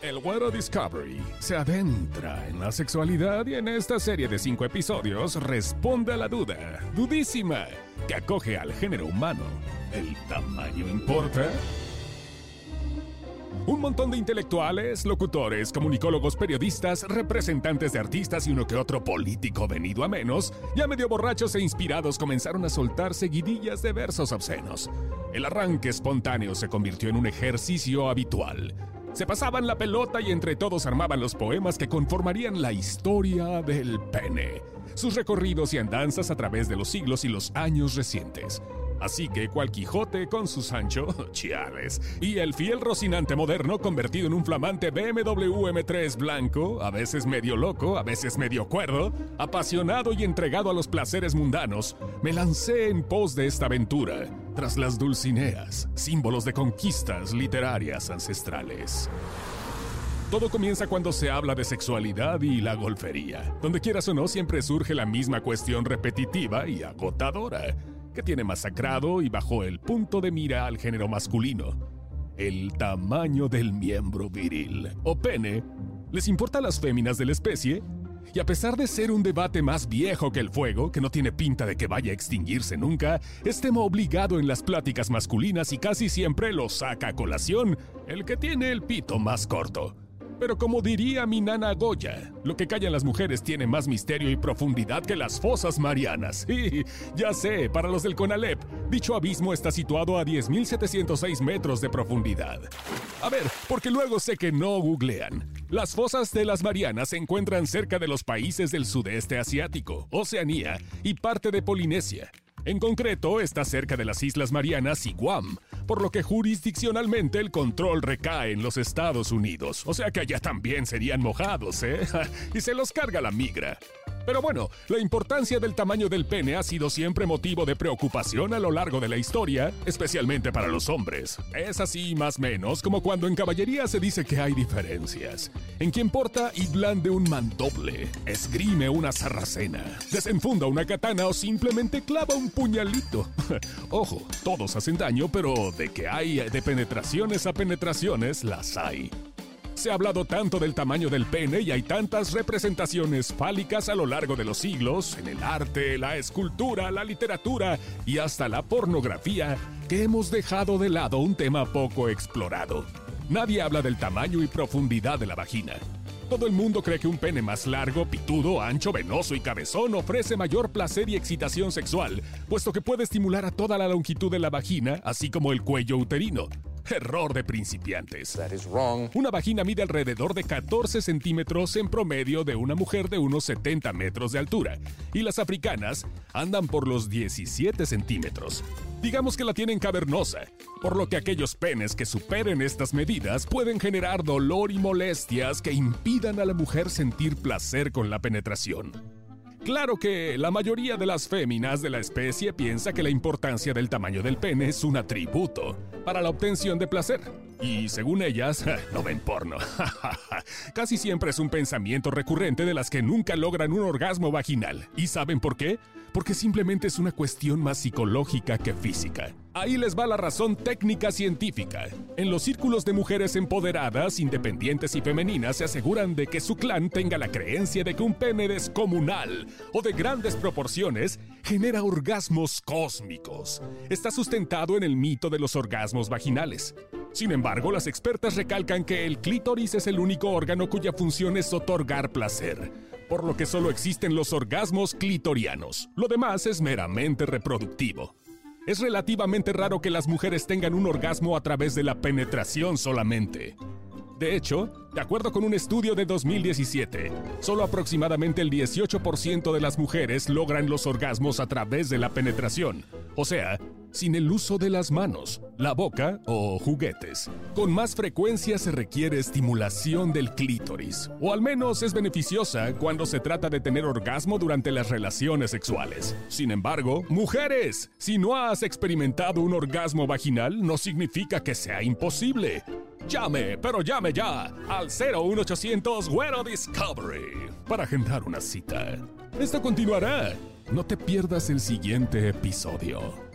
El Güero Discovery se adentra en la sexualidad y en esta serie de cinco episodios responde a la duda, dudísima, que acoge al género humano. ¿El tamaño importa? Un montón de intelectuales, locutores, comunicólogos, periodistas, representantes de artistas y uno que otro político venido a menos, ya medio borrachos e inspirados comenzaron a soltar seguidillas de versos obscenos. El arranque espontáneo se convirtió en un ejercicio habitual. Se pasaban la pelota y entre todos armaban los poemas que conformarían la historia del pene, sus recorridos y andanzas a través de los siglos y los años recientes. Así que cual Quijote con su Sancho, chiales, y el fiel Rocinante moderno convertido en un flamante BMW M3 blanco, a veces medio loco, a veces medio cuerdo, apasionado y entregado a los placeres mundanos, me lancé en pos de esta aventura, tras las dulcineas, símbolos de conquistas literarias ancestrales. Todo comienza cuando se habla de sexualidad y la golfería. Donde quieras o no, siempre surge la misma cuestión repetitiva y agotadora que tiene masacrado y bajo el punto de mira al género masculino. El tamaño del miembro viril, o pene, les importa a las féminas de la especie, y a pesar de ser un debate más viejo que el fuego, que no tiene pinta de que vaya a extinguirse nunca, es tema obligado en las pláticas masculinas y casi siempre lo saca a colación el que tiene el pito más corto. Pero como diría mi nana Goya, lo que callan las mujeres tiene más misterio y profundidad que las fosas marianas. Y ya sé, para los del Conalep, dicho abismo está situado a 10.706 metros de profundidad. A ver, porque luego sé que no googlean. Las fosas de las Marianas se encuentran cerca de los países del sudeste asiático, Oceanía y parte de Polinesia. En concreto, está cerca de las Islas Marianas y Guam, por lo que jurisdiccionalmente el control recae en los Estados Unidos. O sea que allá también serían mojados, ¿eh? y se los carga la migra. Pero bueno, la importancia del tamaño del pene ha sido siempre motivo de preocupación a lo largo de la historia, especialmente para los hombres. Es así más menos como cuando en caballería se dice que hay diferencias. En quien porta y blande un mandoble, esgrime una sarracena, desenfunda una katana o simplemente clava un puñalito. Ojo, todos hacen daño, pero de que hay de penetraciones a penetraciones, las hay. Se ha hablado tanto del tamaño del pene y hay tantas representaciones fálicas a lo largo de los siglos, en el arte, la escultura, la literatura y hasta la pornografía, que hemos dejado de lado un tema poco explorado. Nadie habla del tamaño y profundidad de la vagina. Todo el mundo cree que un pene más largo, pitudo, ancho, venoso y cabezón ofrece mayor placer y excitación sexual, puesto que puede estimular a toda la longitud de la vagina, así como el cuello uterino. Error de principiantes. Una vagina mide alrededor de 14 centímetros en promedio de una mujer de unos 70 metros de altura, y las africanas andan por los 17 centímetros. Digamos que la tienen cavernosa, por lo que aquellos penes que superen estas medidas pueden generar dolor y molestias que impidan a la mujer sentir placer con la penetración. Claro que la mayoría de las féminas de la especie piensa que la importancia del tamaño del pene es un atributo para la obtención de placer. Y según ellas, no ven porno. Casi siempre es un pensamiento recurrente de las que nunca logran un orgasmo vaginal. ¿Y saben por qué? Porque simplemente es una cuestión más psicológica que física. Ahí les va la razón técnica científica. En los círculos de mujeres empoderadas, independientes y femeninas se aseguran de que su clan tenga la creencia de que un pene descomunal o de grandes proporciones genera orgasmos cósmicos. Está sustentado en el mito de los orgasmos vaginales. Sin embargo, las expertas recalcan que el clítoris es el único órgano cuya función es otorgar placer, por lo que solo existen los orgasmos clitorianos. Lo demás es meramente reproductivo. Es relativamente raro que las mujeres tengan un orgasmo a través de la penetración solamente. De hecho, de acuerdo con un estudio de 2017, solo aproximadamente el 18% de las mujeres logran los orgasmos a través de la penetración, o sea, sin el uso de las manos, la boca o juguetes. Con más frecuencia se requiere estimulación del clítoris, o al menos es beneficiosa cuando se trata de tener orgasmo durante las relaciones sexuales. Sin embargo, mujeres, si no has experimentado un orgasmo vaginal, no significa que sea imposible. Llame, pero llame ya al 01800 Güero Discovery para agendar una cita. Esto continuará. No te pierdas el siguiente episodio.